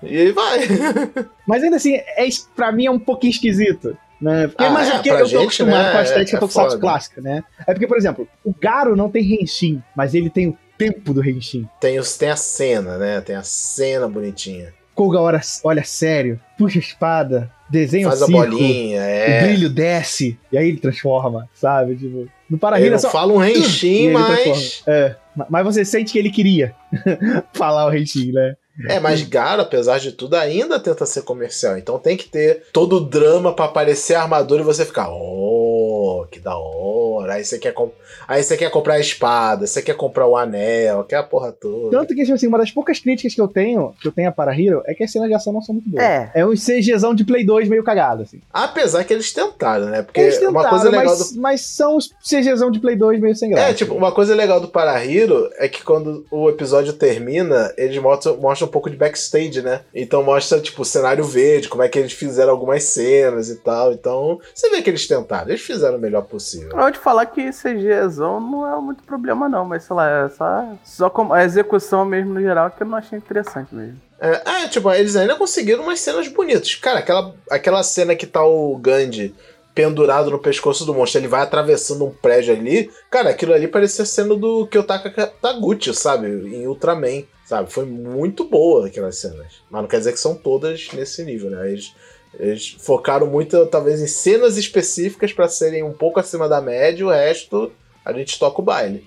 Speaker 2: E vai.
Speaker 1: Mas ainda assim, é, pra mim é um pouquinho esquisito. Né? Porque, ah, mas é, porque eu tô acostumado né? com a estética é, Tokusatsu clássica, né? É porque, por exemplo, o Garo não tem Henshin, mas ele tem o tempo do Henshin.
Speaker 2: Tem, os, tem a cena, né? Tem a cena bonitinha.
Speaker 1: Koga olha, olha sério, puxa a espada, desenha
Speaker 2: Faz
Speaker 1: o
Speaker 2: círculo, a bolinha, é.
Speaker 1: o brilho desce, e aí ele transforma, sabe? Tipo,
Speaker 2: no Parahira ele só... fala um Henshin, mas...
Speaker 1: É, mas você sente que ele queria falar o Henshin, né?
Speaker 2: É, mas Garo, apesar de tudo, ainda tenta ser comercial. Então tem que ter todo o drama para aparecer a armadura e você ficar, oh, ó, que da hora. Aí você quer, comp... aí você quer comprar a espada, você quer comprar o anel, quer a porra toda.
Speaker 1: Tanto que, tipo assim, uma das poucas críticas que eu tenho, que eu tenho a Para Hero, é que as cenas de ação não são muito boas.
Speaker 3: É.
Speaker 1: É um CGzão de Play 2 meio cagado, assim.
Speaker 2: Apesar que eles tentaram, né? Porque
Speaker 1: Eles tentaram,
Speaker 2: uma coisa legal
Speaker 1: mas,
Speaker 2: do
Speaker 1: mas são os CGzão de Play 2 meio sem graça.
Speaker 2: É, tipo, uma coisa legal do Parahiro é que quando o episódio termina, eles mostram, mostram um pouco de backstage, né? Então mostra, tipo, o cenário verde, como é que eles fizeram algumas cenas e tal. Então, você vê que eles tentaram, eles fizeram o melhor possível.
Speaker 3: Eu vou te falar que CGzão não é muito problema, não, mas sei lá, é só, só como a execução mesmo no geral que eu não achei interessante mesmo.
Speaker 2: É, é, tipo, eles ainda conseguiram umas cenas bonitas. Cara, aquela, aquela cena que tá o Gandhi pendurado no pescoço do monstro, ele vai atravessando um prédio ali. Cara, aquilo ali parecia sendo do Kyotaka Taguchi, sabe? Em Ultraman, sabe? Foi muito boa aquelas cenas. Mas não quer dizer que são todas nesse nível, né? Eles, eles focaram muito, talvez, em cenas específicas para serem um pouco acima da média, o resto a gente toca o baile.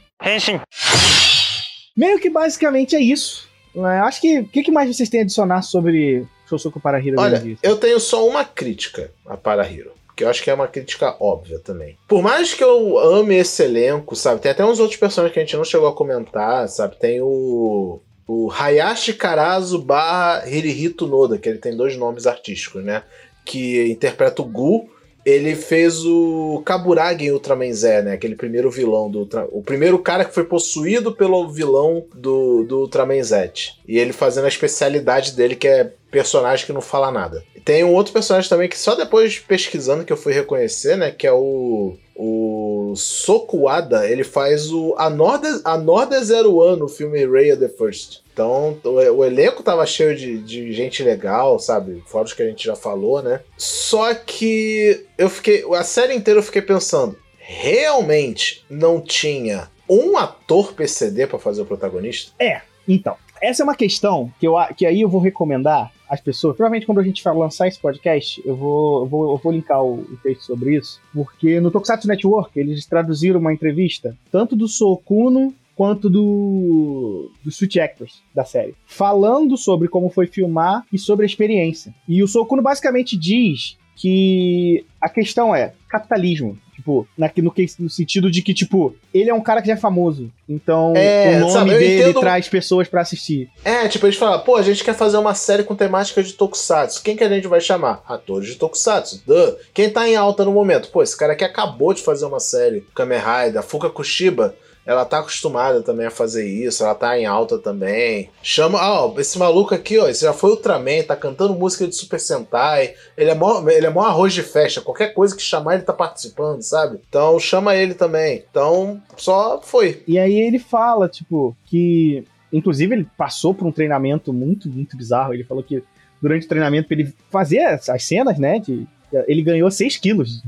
Speaker 1: Meio que basicamente é isso. É, acho que. O que, que mais vocês têm a adicionar sobre Shosoku Para Hero
Speaker 2: Olha, eu tenho só uma crítica a Parahiro. Que eu acho que é uma crítica óbvia também. Por mais que eu ame esse elenco, sabe? Tem até uns outros personagens que a gente não chegou a comentar, sabe? Tem o. O Hayashi Karazu barra Hirihito Noda, que ele tem dois nomes artísticos, né? Que interpreta o Gu. Ele fez o Kaburagi em Ultraman Z, né? Aquele primeiro vilão do Ultra... O primeiro cara que foi possuído pelo vilão do, do Ultraman Z. E ele fazendo a especialidade dele, que é personagem que não fala nada. Tem um outro personagem também que só depois pesquisando que eu fui reconhecer, né? Que é o. O Sokuada, ele faz o Another, Another Zero One no filme Ray the First. Então, o, elenco tava cheio de, de gente legal, sabe? Fora os que a gente já falou, né? Só que eu fiquei. A série inteira eu fiquei pensando: realmente não tinha um ator PCD pra fazer o protagonista?
Speaker 1: É, então. Essa é uma questão que, eu, que aí eu vou recomendar às pessoas. Provavelmente quando a gente for lançar esse podcast, eu vou, eu vou, eu vou linkar o, o texto sobre isso. Porque no Tokusatsu Network eles traduziram uma entrevista, tanto do Sokuno quanto do, do Switch Actors da série, falando sobre como foi filmar e sobre a experiência. E o Sokuno basicamente diz que a questão é capitalismo. Tipo, na, no, que- no sentido de que, tipo, ele é um cara que já é famoso. Então,
Speaker 2: É,
Speaker 1: o nome
Speaker 2: sabe,
Speaker 1: dele
Speaker 2: entendo-
Speaker 1: traz pessoas pra assistir.
Speaker 2: É, tipo, eles falam, pô, a gente quer fazer uma série com temática de Tokusatsu. Quem que a gente vai chamar? Atores de Tokusatsu. Duh. Quem tá em alta no momento? Pô, esse cara aqui acabou de fazer uma série, Kamen Rider, Fuka Kushiba. Ela tá acostumada também a fazer isso, ela tá em alta também. Chama, ah, ó, esse maluco aqui, ó, esse já foi Ultraman, tá cantando música de Super Sentai. Ele é mó, ele é mó arroz de festa, qualquer coisa que chamar ele tá participando, sabe? Então chama ele também. Então só foi.
Speaker 1: E aí ele fala, tipo, que. Inclusive, ele passou por um treinamento muito, muito bizarro. Ele falou que durante o treinamento, ele fazer as as cenas, né? De, ele ganhou 6 quilos.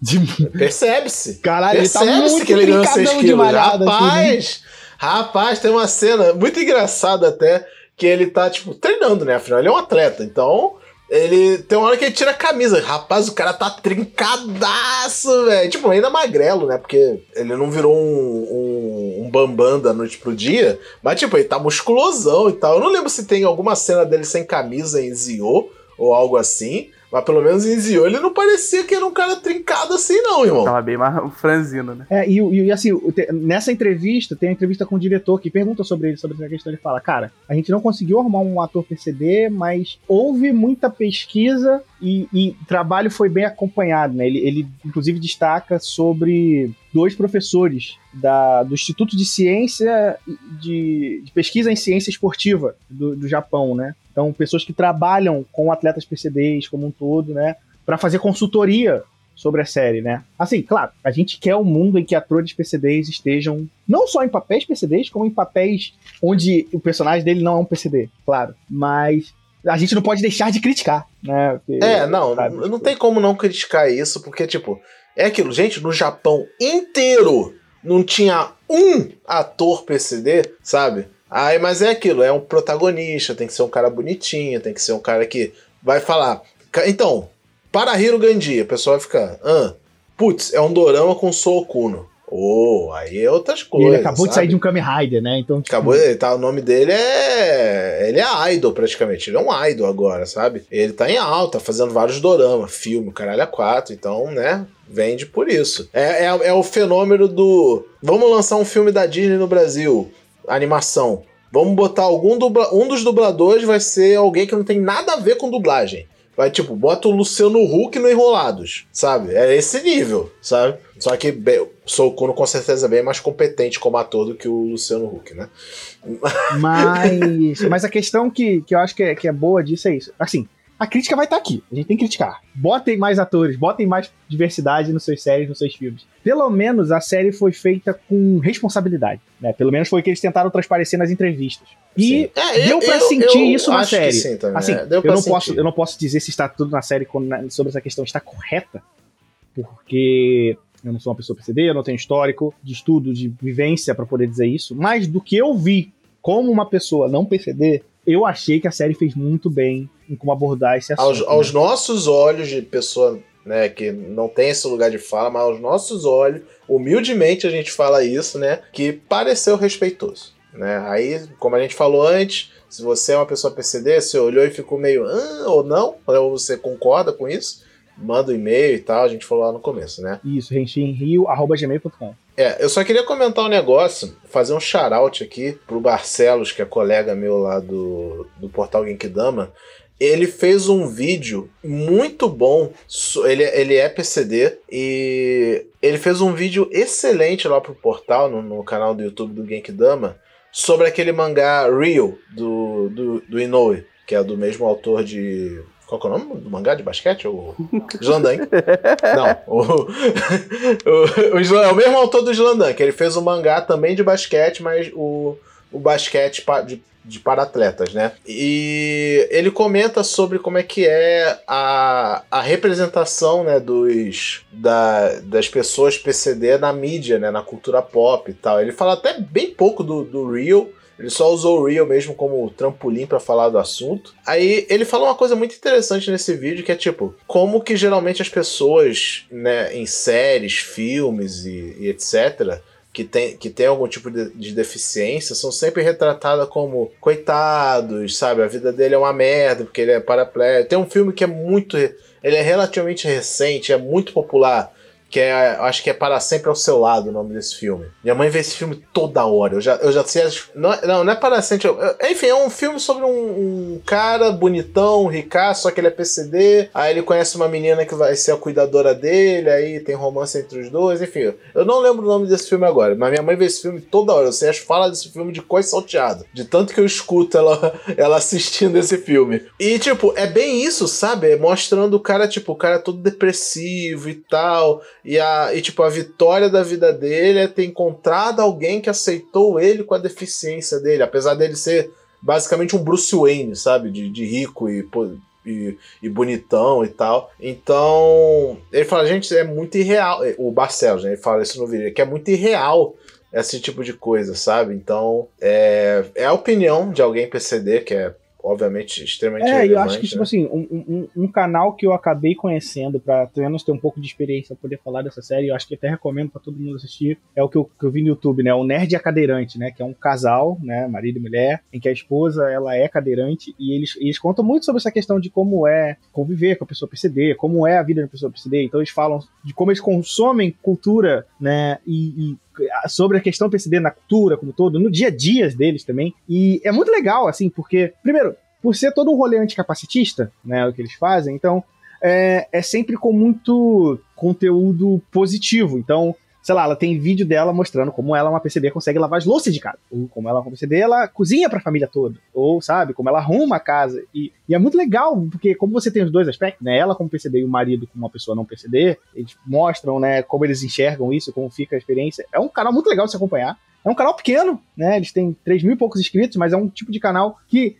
Speaker 1: De...
Speaker 2: Percebe-se.
Speaker 1: Caralho, ele tá
Speaker 2: Percebe-se
Speaker 1: muito
Speaker 2: que ele ganhou 6
Speaker 1: brincadão de
Speaker 2: quilos.
Speaker 1: malhada. assim?
Speaker 2: Rapaz, rapaz, tem uma cena muito engraçada até, que ele tá, tipo, treinando, né? Afinal, ele é um atleta, então... Ele tem uma hora que ele tira a camisa. Rapaz, o cara tá trincadaço, velho. Tipo, ainda magrelo, né? Porque ele não virou um, um, um bambam da noite pro dia. Mas, tipo, ele tá musculosão e tal. Eu não lembro se tem alguma cena dele sem camisa em Zio ou algo assim. Mas pelo menos em Zio ele não parecia que era um cara trincado assim, não, irmão.
Speaker 3: Tava bem mais franzino, né?
Speaker 1: É, e, e, e, assim, nessa entrevista, tem a entrevista com o diretor que pergunta sobre ele, sobre essa questão. Ele fala: Cara, a gente não conseguiu arrumar um ator PCD, mas houve muita pesquisa e, e o trabalho foi bem acompanhado, né? Ele, ele inclusive, destaca sobre dois professores da, do Instituto de Ciência de, de Pesquisa em Ciência Esportiva do, do Japão, né? Então, pessoas que trabalham com atletas PCDs como um todo, né? Para fazer consultoria sobre a série, né? Assim, claro, a gente quer um mundo em que atores PCDs estejam não só em papéis PCDs, como em papéis onde o personagem dele não é um PCD, claro. Mas a gente não pode deixar de criticar, né? Porque,
Speaker 2: É, não,
Speaker 1: sabe,
Speaker 2: não tem como não criticar isso, porque, tipo, é aquilo, gente, no Japão inteiro não tinha um ator PCD, sabe? Aí, mas é aquilo, é um protagonista, tem que ser um cara bonitinho, tem que ser um cara que vai falar. "Ca- Então, para Hiro Gandhi, a pessoa vai ficar, ah, putz, é um dorama com Sou Okuno. Oh, aí é outras
Speaker 1: E
Speaker 2: coisas.
Speaker 1: ele acabou de
Speaker 2: sabe?
Speaker 1: sair de um Kamen Rider, né? Então, tipo,
Speaker 2: Acabou, ele tá, o nome dele é. Ele é idol praticamente. Ele é um idol agora, sabe? Ele tá em alta, fazendo vários doramas, filme, o caralho a quatro. Então, né? Vende por isso. É, é, é o fenômeno do. Vamos lançar um filme da Disney no Brasil, animação. Vamos botar algum dubla... Um dos dubladores vai ser alguém que não tem nada a ver com dublagem. Vai, tipo, bota o Luciano Huck no Enrolados, sabe? É esse nível, sabe? Só que bem, o Socorro com certeza é bem mais competente como ator do que o Luciano Huck, né?
Speaker 1: Mas, mas a questão que, que eu acho que é, que é boa disso é isso. Assim, a crítica vai estar aqui. A gente tem que criticar. Botem mais atores, botem mais diversidade nos seus séries, nos seus filmes. Pelo menos a série foi feita com responsabilidade. Né? Pelo menos foi o que eles tentaram transparecer nas entrevistas. E.
Speaker 2: É,
Speaker 1: deu
Speaker 2: eu-
Speaker 1: sentir
Speaker 2: eu
Speaker 1: isso na série.
Speaker 2: sim
Speaker 1: Assim,
Speaker 2: é, deu
Speaker 1: eu não, posso,
Speaker 2: sentir.
Speaker 1: eu não posso dizer se está tudo na série sobre essa questão está correta, porque eu não sou uma pessoa PCD, eu não tenho histórico de estudo, de vivência para poder dizer isso, mas do que eu vi como uma pessoa não PCD, eu achei que a série fez muito bem em como abordar esse assunto.
Speaker 2: aos,
Speaker 1: né?
Speaker 2: aos nossos olhos de pessoa né, que não tem esse lugar de fala, mas aos nossos olhos, humildemente a gente fala isso, né, que pareceu respeitoso. Né? Aí, como a gente falou antes, se você é uma pessoa PCD, você olhou e ficou meio ah, ou não, ou você concorda com isso, manda um e-mail e tal, a gente falou lá no começo, né?
Speaker 1: Isso, renshinrio.gmail.com.
Speaker 2: É, eu só queria comentar um negócio, fazer um shout aqui pro Barcelos, que é colega meu lá do, do portal Genkidama. Ele fez um vídeo muito bom, ele, ele é PCD, e ele fez um vídeo excelente lá pro portal, no, no canal do YouTube do Genkidama, sobre aquele mangá Real, do, do, do Inoue, que é do mesmo autor de... Qual que é o nome do mangá de basquete? O Slandan. Não, o, o, o é o mesmo autor do Slandan, que ele fez um mangá também de basquete, mas o, o basquete de, de para atletas, né? E ele comenta sobre como é que é a, a representação né, dos, da, das pessoas PCD na mídia, né, na cultura pop e tal. Ele fala até bem pouco do, do Real, ele só usou o Real mesmo como trampolim pra falar do assunto. Aí ele fala uma coisa muito interessante nesse vídeo que é tipo, como que geralmente as pessoas, né, em séries, filmes e, e etc, que tem, que tem algum tipo de, de deficiência, são sempre retratadas como coitados, sabe? A vida dele é uma merda porque ele é paraplégico. Tem um filme que é muito. Ele é relativamente recente, é muito popular. Que é, acho que é Para Sempre ao Seu Lado o nome desse filme. Minha mãe vê esse filme toda hora. Eu já, eu já sei. as- Não, é- não, não é Para Sempre. eu- Enfim, é um filme sobre um, um cara bonitão, ricaço, só que ele é PCD. Aí ele conhece uma menina que vai ser a cuidadora dele. Aí tem romance entre os dois. Enfim, eu não lembro o nome desse filme agora. Mas minha mãe vê esse filme toda hora. Eu sei as falas desse filme de coisa salteada. De tanto que eu escuto ela, ela assistindo esse filme. E, tipo, é bem isso, sabe? É Mostrando o cara, tipo, o cara todo depressivo e tal. E, a, e, tipo, a vitória da vida dele é ter encontrado alguém que aceitou ele com a deficiência dele. Apesar dele ser basicamente um Bruce Wayne, sabe? De, de rico e, e, e bonitão e tal. Então, ele fala, gente, é muito irreal. O Barcelos, né? Ele fala isso no vídeo, que é muito irreal esse tipo de coisa, sabe? Então, é, é a opinião de alguém PCD, que é, obviamente, extremamente
Speaker 1: É, e eu
Speaker 2: relevante,
Speaker 1: acho que, tipo
Speaker 2: né?
Speaker 1: assim, um, um- um canal que eu acabei conhecendo pra pelo menos ter um pouco de experiência pra poder falar dessa série, eu acho que até recomendo pra todo mundo assistir, é o que eu, que eu vi no YouTube, né? O Nerd e a Cadeirante, né? Que é um casal, né? Marido e mulher, em que a esposa, ela é cadeirante, e eles, eles contam muito sobre essa questão de como é conviver com a pessoa PCD, como é a vida da pessoa PCD, então eles falam de como eles consomem cultura, né? E, e sobre a questão PCD na cultura como todo, no dia a dia deles também. E é muito legal, assim, porque, primeiro, por ser todo um rolê anticapacitista, né, o que eles fazem, então é, é sempre com muito conteúdo positivo. Então, sei lá, ela tem vídeo dela mostrando como ela, uma PCD, consegue lavar as louças de casa. Ou como ela, uma PCD, ela cozinha pra família toda. Ou, sabe, como ela arruma a casa. E, e é muito legal, porque como você tem os dois aspectos, né, ela como PCD e o marido como uma pessoa não PCD, eles mostram, né, como eles enxergam isso, como fica a experiência. É um canal muito legal de se acompanhar. É um canal pequeno, né, eles têm 3 mil e poucos inscritos, mas é um tipo de canal que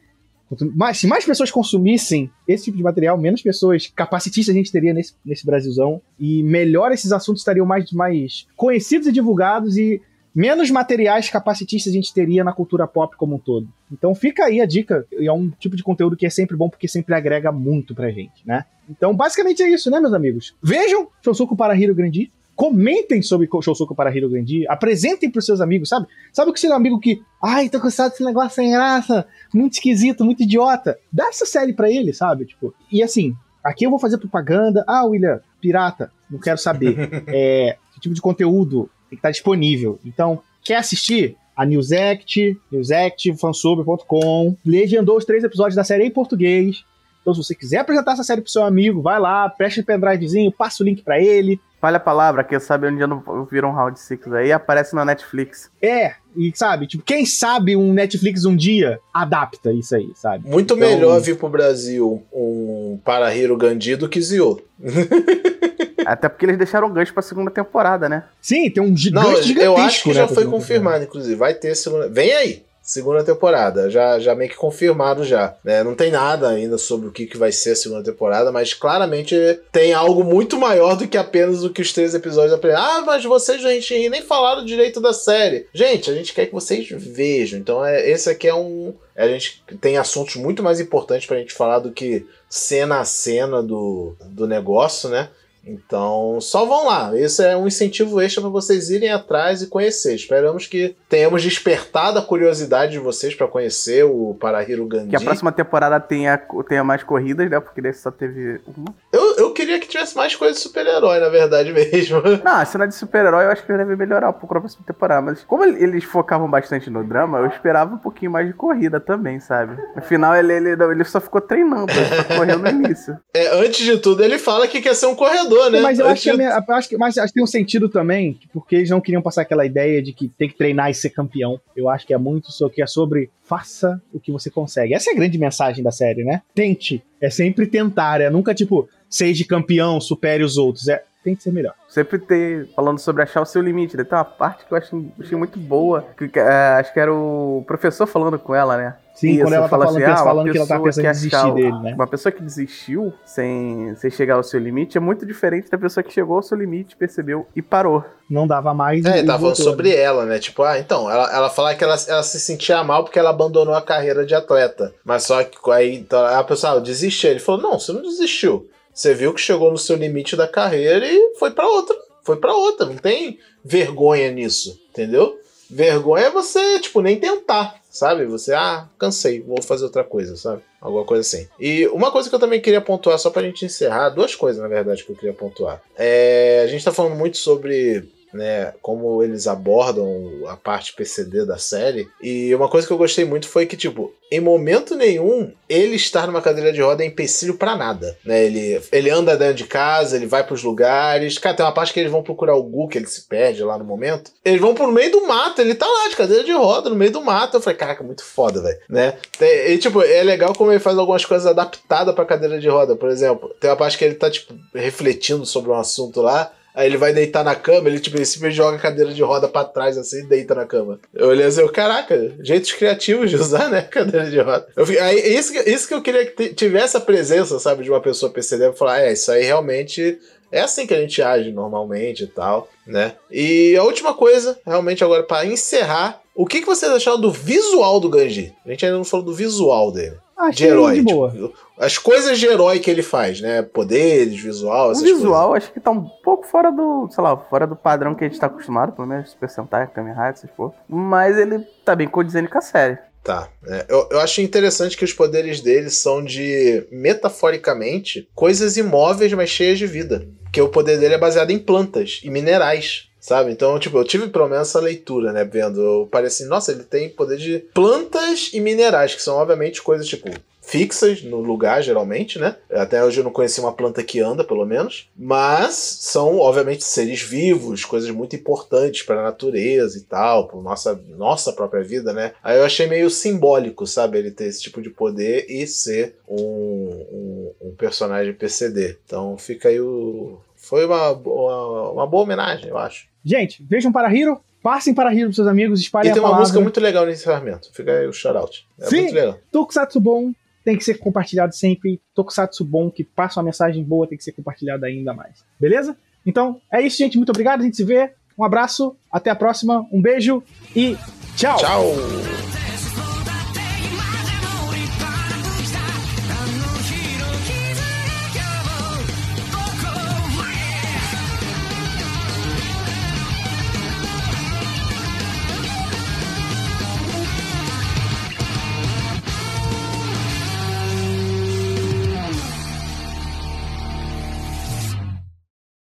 Speaker 1: Mais, se mais pessoas consumissem esse tipo de material, menos pessoas capacitistas a gente teria nesse, nesse Brasilzão. E melhor esses assuntos estariam mais, mais conhecidos e divulgados e menos materiais capacitistas a gente teria na cultura pop como um todo. Então fica aí a dica. E é um tipo de conteúdo que é sempre bom porque sempre agrega muito pra gente, né? Então basicamente é isso, né, meus amigos? Vejam Shousuku para Hiro Grandi. Comentem sobre Shousoku para Hiro Grandi, apresentem pros seus amigos, sabe? Sabe o que um amigo que, ai, tô cansado desse negócio sem graça, muito esquisito, muito idiota. Dá essa série pra ele, sabe? Tipo, e assim, aqui eu vou fazer propaganda. Ah, William, pirata, não quero saber. é, que tipo de conteúdo tem que estar disponível. Então, quer assistir? A Newsect, Newsect, fansub.com, legendou os três episódios da série em português. Então, se você quiser apresentar essa série pro seu amigo, vai lá, preste o pendrivezinho, passa o link para ele.
Speaker 3: Falha a palavra, que eu sabe um dia não viram um Round 6 aí aparece na Netflix.
Speaker 1: É, e sabe, tipo, quem sabe um Netflix um dia adapta isso aí, sabe?
Speaker 2: Muito então... melhor vir pro Brasil um Para Hiro Gandhi do que Zio.
Speaker 3: Até porque eles deixaram o gancho pra segunda temporada, né?
Speaker 1: Sim, tem um
Speaker 2: gigante Não, gigantesco. Eu acho que né, já foi confirmado, inclusive. Vai ter segunda. Vem aí! Segunda temporada. Já, já meio que confirmado já. Né? Não tem nada ainda sobre o que, que vai ser a segunda temporada, mas claramente tem algo muito maior do que apenas o que os três episódios aprendem. Ah, mas vocês, gente, nem falaram direito da série. Gente, a gente quer que vocês vejam. Então, é, esse aqui é um. A gente tem assuntos muito mais importantes pra gente falar do que cena a cena do, do negócio, né? Então, só vão lá. Esse é um incentivo extra para vocês irem atrás e conhecer. Esperamos que tenhamos despertado a curiosidade de vocês para conhecer o Parahiro Gandhi.
Speaker 3: Que a próxima temporada tenha, tenha mais corridas, né? Porque desse só teve uma.
Speaker 2: Eu, eu queria que tivesse mais coisa de super-herói, na verdade mesmo.
Speaker 3: Não, a cena de super-herói eu acho que deve melhorar um pouco na próxima temporada. Mas como eles focavam bastante no drama, eu esperava um pouquinho mais de corrida também, sabe? No final ele, ele, ele só ficou treinando, ele só correu no início.
Speaker 2: É, antes de tudo, ele fala que quer ser um corredor né?
Speaker 1: Mas eu acho, que, é eu acho que, mas acho que tem um sentido também, porque eles não queriam passar aquela ideia de que tem que treinar e ser campeão. Eu acho que é muito sobre, que é sobre faça o que você consegue. Essa é a grande mensagem da série, né? Tente. É sempre tentar, é nunca tipo, seja campeão, supere os outros. É, tem que ser melhor.
Speaker 3: Sempre ter, falando sobre achar o seu limite, né? Tem uma parte que eu achei, achei muito boa, que, é, acho que era o professor falando com ela, né?
Speaker 1: Sim, quando ela tá falando, assim, ah, falando que ela tá pensando em desistir dele, né?
Speaker 3: Uma pessoa que desistiu sem, sem chegar ao seu limite é muito diferente da pessoa que chegou ao seu limite, percebeu e parou.
Speaker 1: Não dava mais.
Speaker 2: É, tava falando sobre né? ela, né? Tipo, ah, então, ela, ela falava que ela, ela se sentia mal porque ela abandonou a carreira de atleta. Mas só que aí então, a pessoa ah, desistiu. Ele falou: não, você não desistiu. Você viu que chegou no seu limite da carreira e foi para outra. Foi para outra. Não tem vergonha nisso, entendeu? Vergonha é você, tipo, nem tentar sabe? Você, ah, cansei, vou fazer outra coisa, sabe? Alguma coisa assim. E uma coisa que eu também queria pontuar, só pra gente encerrar, duas coisas, na verdade, que eu queria pontuar. É, a gente tá falando muito sobre né, como eles abordam a parte PCD da série. E uma coisa que eu gostei muito foi que, tipo, em momento nenhum ele estar numa cadeira de roda é empecilho para nada, né? Ele, ele anda dentro de casa, ele vai para os lugares. Cara, tem uma parte que eles vão procurar o Gu, que ele se perde lá no momento. Eles vão pro meio do mato, ele tá lá de cadeira de roda, no meio do mato. Eu falei, caraca, muito foda, velho, né? E, tipo, é legal como ele faz algumas coisas adaptadas pra cadeira de roda. Por exemplo, tem uma parte que ele tá, tipo, refletindo sobre um assunto lá. Aí ele vai deitar na cama, ele tipo, ele joga a cadeira de roda para trás assim e deita na cama. Eu olhei assim, caraca, jeitos criativos de usar, né, cadeira de roda. Eu, aí, isso, isso que eu queria que tivesse a presença, sabe, de uma pessoa PCD pra falar, é, isso aí realmente é assim que a gente age normalmente e tal, né? E a última coisa, realmente agora para encerrar, o que, que vocês acharam do visual do Ganji? A gente ainda não falou do visual dele.
Speaker 1: Achei de herói. De.
Speaker 2: Tipo, as coisas de herói que ele faz, né? Poderes, visual, essas
Speaker 3: o visual coisas. acho que tá um pouco fora do, sei lá, fora do padrão que a gente tá acostumado, pelo menos Super Sentai, Kamen Rider, essas porra. Mas ele tá bem condizendo com a série.
Speaker 2: Tá. É, eu, eu acho interessante que os poderes dele são de, metaforicamente, coisas imóveis, mas cheias de vida. Porque o poder dele é baseado em plantas e minerais. Sabe? Então, tipo, eu tive pelo menos essa leitura, né? Vendo. Eu pareci, nossa, ele tem poder de plantas e minerais, que são obviamente coisas tipo fixas no lugar, geralmente, né? Até hoje eu não conheci uma planta que anda, pelo menos. Mas são, obviamente, seres vivos, coisas muito importantes para a natureza e tal, para nossa, nossa própria vida, né? Aí eu achei meio simbólico, sabe? Ele ter esse tipo de poder e ser um, um, um personagem PCD. Então fica aí o. Foi uma, uma, uma boa homenagem, eu acho.
Speaker 1: Gente, vejam para Hiro, passem para Hiro pros seus amigos, espalhem
Speaker 2: a
Speaker 1: palavra.
Speaker 2: E tem uma música muito legal no encerramento. Fica aí o shout-out. É
Speaker 1: Sim, muito legal. Tokusatsu bom, tem que ser compartilhado sempre. Tokusatsu bom, que passa uma mensagem boa, tem que ser compartilhado ainda mais. Beleza? Então, é isso, gente. Muito obrigado. A gente se vê. Um abraço. Até a próxima. Um beijo e tchau.
Speaker 2: Tchau.